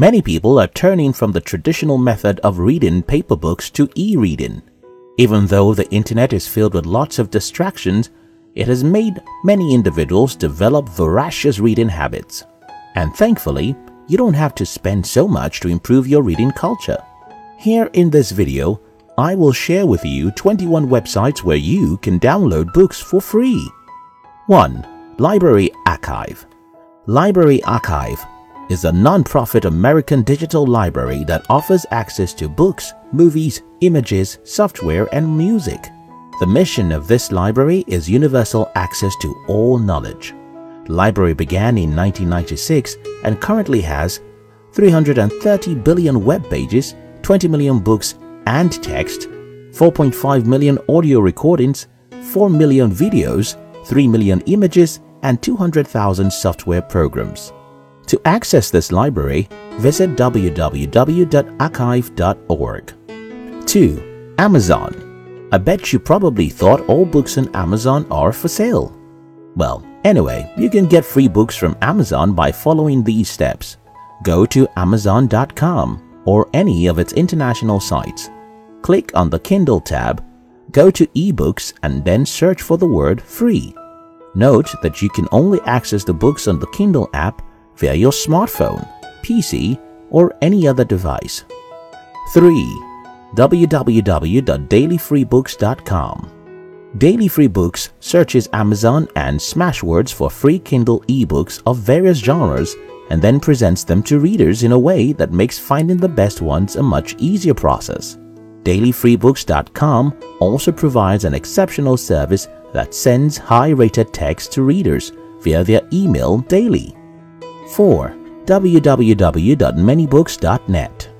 Many people are turning from the traditional method of reading paper books to e-reading. Even though the internet is filled with lots of distractions, it has made many individuals develop voracious reading habits. And thankfully, you don't have to spend so much to improve your reading culture. Here in this video, I will share with you 21 websites where you can download books for free. 1. Library Archive Library Archive is a non-profit American digital library that offers access to books, movies, images, software, and music. The mission of this library is universal access to all knowledge. Library began in 1996 and currently has 330 billion web pages, 20 million books and text, 4.5 million audio recordings, 4 million videos, 3 million images, and 200,000 software programs. To access this library, visit www.archive.org. 2. Amazon I bet you probably thought all books on Amazon are for sale. Well, anyway, you can get free books from Amazon by following these steps. Go to amazon.com or any of its international sites. Click on the Kindle tab, go to eBooks and then search for the word free. Note that you can only access the books on the Kindle app via your smartphone, PC, or any other device. 3 www.dailyfreebooks.com. Daily Free Books searches Amazon and Smashwords for free Kindle ebooks of various genres and then presents them to readers in a way that makes finding the best ones a much easier process. DailyFreeBooks.com also provides an exceptional service that sends high-rated text to readers via their email daily. 4. www.manybooks.net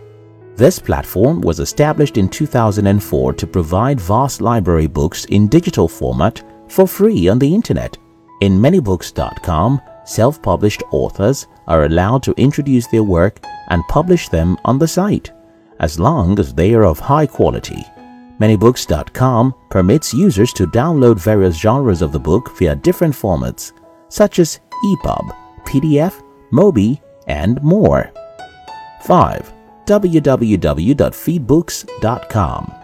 this platform was established in 2004 to provide vast library books in digital format for free on the internet. In manybooks.com, self-published authors are allowed to introduce their work and publish them on the site, as long as they are of high quality. Manybooks.com permits users to download various genres of the book via different formats, such as EPUB, PDF, MOBI, and more. 5 www.feedbooks.com.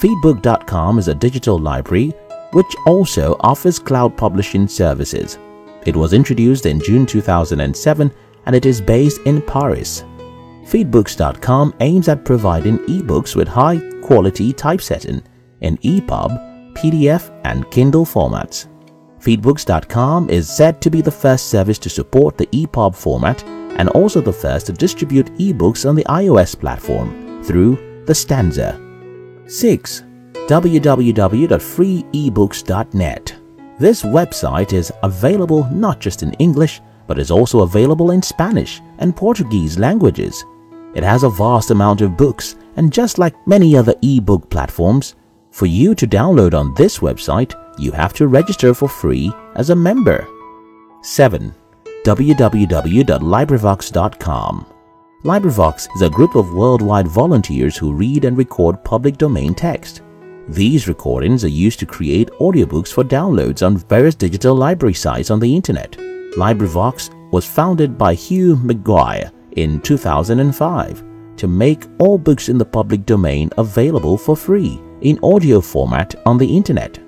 Feedbook.com is a digital library which also offers cloud publishing services. It was introduced in June 2007 and it is based in Paris. Feedbooks.com aims at providing ebooks with high quality typesetting in EPUB, PDF, and Kindle formats. Feedbooks.com is said to be the first service to support the EPUB format and also the first to distribute ebooks on the iOS platform through the Stanza. 6. www.freeebooks.net This website is available not just in English but is also available in Spanish and Portuguese languages. It has a vast amount of books and just like many other ebook platforms, for you to download on this website, you have to register for free as a member. 7 www.librivox.com. LibriVox is a group of worldwide volunteers who read and record public domain text. These recordings are used to create audiobooks for downloads on various digital library sites on the internet. LibriVox was founded by Hugh McGuire in 2005 to make all books in the public domain available for free in audio format on the internet.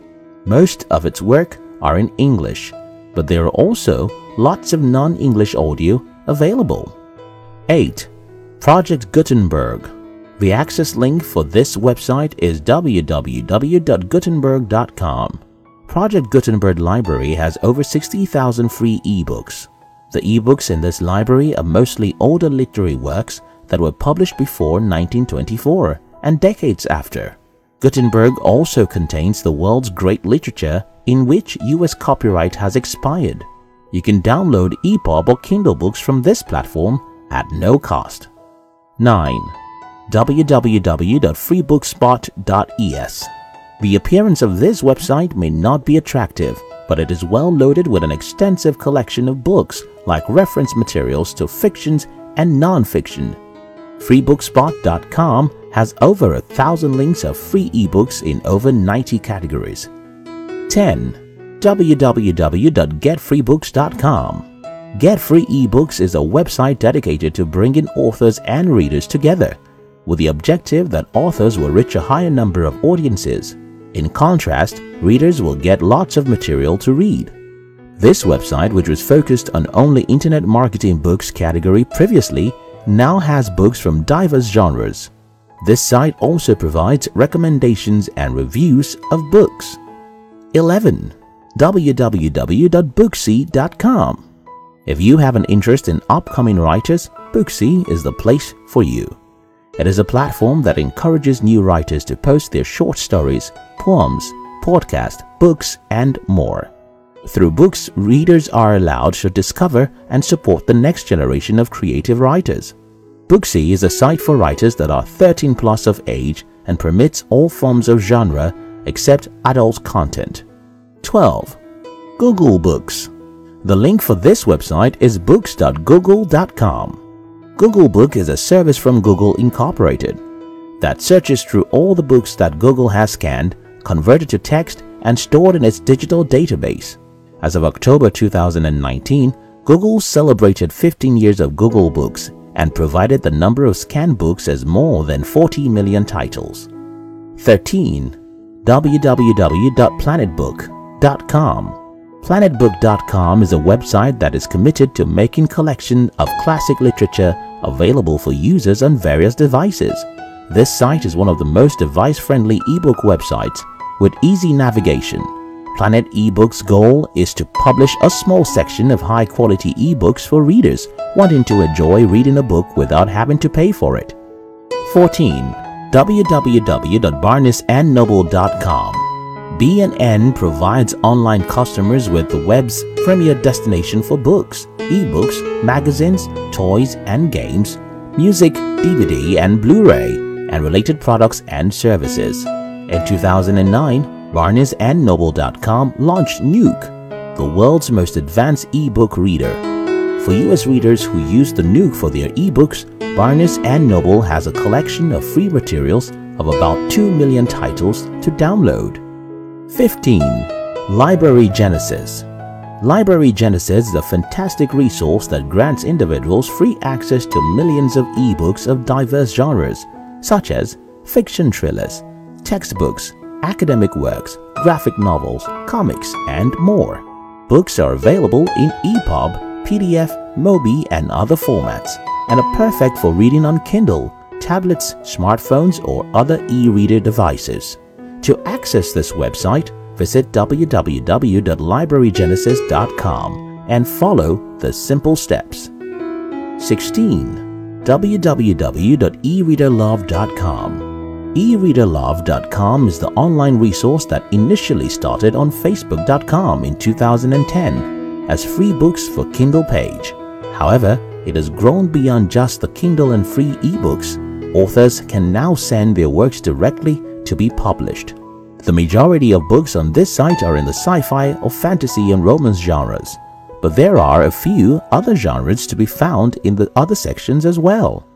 Most of its work are in English, but there are also lots of non-English audio available. 8. Project Gutenberg The access link for this website is www.gutenberg.com. Project Gutenberg Library has over 60,000 free ebooks. The ebooks in this library are mostly older literary works that were published before 1924 and decades after. Gutenberg also contains the world's great literature in which US copyright has expired. You can download EPUB or Kindle books from this platform at no cost. 9. www.freebookspot.es The appearance of this website may not be attractive, but it is well loaded with an extensive collection of books like reference materials to fictions and non-fiction. Freebookspot.com has over a thousand links of free ebooks in over 90 categories. 10 www.getfreebooks.com. Get Free eBooks is a website dedicated to bringing authors and readers together with the objective that authors will reach a higher number of audiences. In contrast, readers will get lots of material to read. This website, which was focused on only internet marketing books category previously, now has books from diverse genres. This site also provides recommendations and reviews of books. 11. www.booksie.com If you have an interest in upcoming writers, Booksie is the place for you. It is a platform that encourages new writers to post their short stories, poems, podcast, books, and more. Through books, readers are allowed to discover and support the next generation of creative writers. Booksie is a site for writers that are 13 plus of age and permits all forms of genre except adult content. 12. Google Books The link for this website is books.google.com. Google Book is a service from Google Incorporated that searches through all the books that Google has scanned, converted to text, and stored in its digital database. As of October 2019, Google celebrated 15 years of Google Books and provided the number of scanned books as more than 40 million titles. 13. www.planetbook.com Planetbook.com is a website that is committed to making collection of classic literature available for users on various devices. This site is one of the most device-friendly ebook websites with easy navigation. Planet eBooks' goal is to publish a small section of high-quality ebooks for readers wanting to enjoy reading a book without having to pay for it. 14. www.barnesandnoble.com B&N provides online customers with the web's premier destination for books, ebooks, magazines, toys and games, music, DVD and Blu-ray, and related products and services. In 2009, BarnesandNoble.com launched Nook, the world's most advanced ebook reader. For US readers who use the Nook for their ebooks, Barnes & Noble has a collection of free materials of about 2 million titles to download. 15. Library Genesis Library Genesis is a fantastic resource that grants individuals free access to millions of ebooks of diverse genres such as fiction thrillers, textbooks, academic works, graphic novels, comics, and more. Books are available in EPUB, PDF, MOBI, and other formats, and are perfect for reading on Kindle, tablets, smartphones, or other e-reader devices. To access this website, visit www.librarygenesis.com and follow the simple steps. 16. www.ereaderlove.com eReaderLove.com is the online resource that initially started on Facebook.com in 2010 as free books for Kindle page. However, it has grown beyond just the Kindle and free ebooks. Authors can now send their works directly to be published. The majority of books on this site are in the sci-fi or fantasy and romance genres, but there are a few other genres to be found in the other sections as well.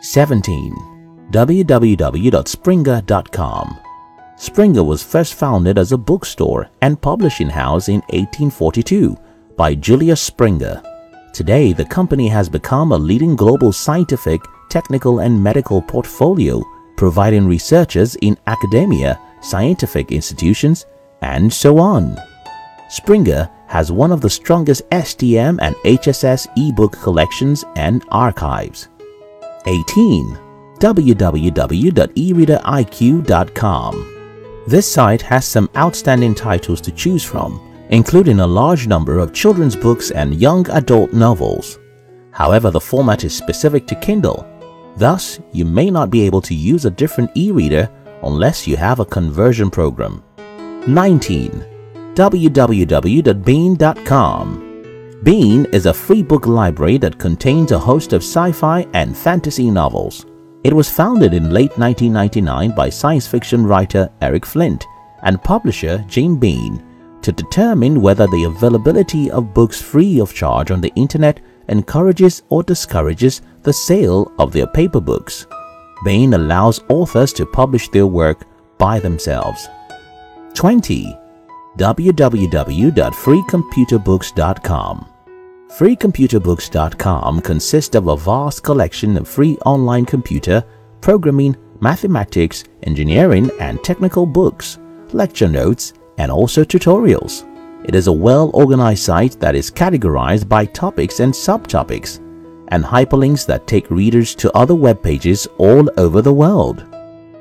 17 www.springer.com. Springer was first founded as a bookstore and publishing house in 1842 by Julius Springer. Today, the company has become a leading global scientific, technical and medical portfolio providing researchers in academia, scientific institutions, and so on. Springer has one of the strongest STM and HSS ebook collections and archives. 18 www.ereaderiq.com. This site has some outstanding titles to choose from, including a large number of children's books and young adult novels. However, the format is specific to Kindle. Thus, you may not be able to use a different e-reader unless you have a conversion program. 19. www.baen.com Baen is a free book library that contains a host of sci-fi and fantasy novels. It was founded in late 1999 by science fiction writer Eric Flint and publisher Jim Baen to determine whether the availability of books free of charge on the internet encourages or discourages the sale of their paper books. Baen allows authors to publish their work by themselves. 20. www.freecomputerbooks.com FreeComputerBooks.com consists of a vast collection of free online computer, programming, mathematics, engineering, and technical books, lecture notes, and also tutorials. It is a well organized site that is categorized by topics and subtopics, and hyperlinks that take readers to other web pages all over the world.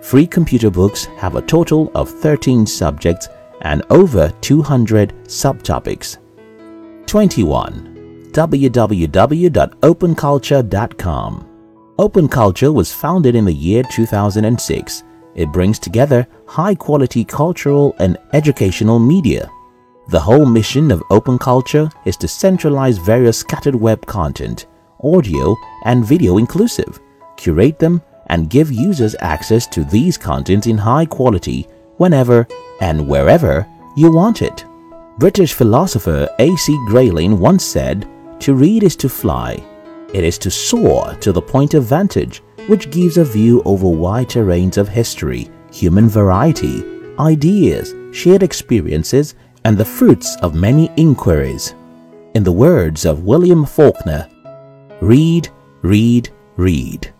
Free computer books have a total of 13 subjects and over 200 subtopics. 21. www.openculture.com Open Culture was founded in the year 2006. It brings together high quality cultural and educational media. The whole mission of Open Culture is to centralize various scattered web content, audio and video inclusive, curate them, and give users access to these contents in high quality whenever and wherever you want it. British philosopher A.C. Grayling once said, To read is to fly. It is to soar to the point of vantage, which gives a view over wide terrains of history, human variety, ideas, shared experiences, and the fruits of many inquiries. In the words of William Faulkner, read, read, read.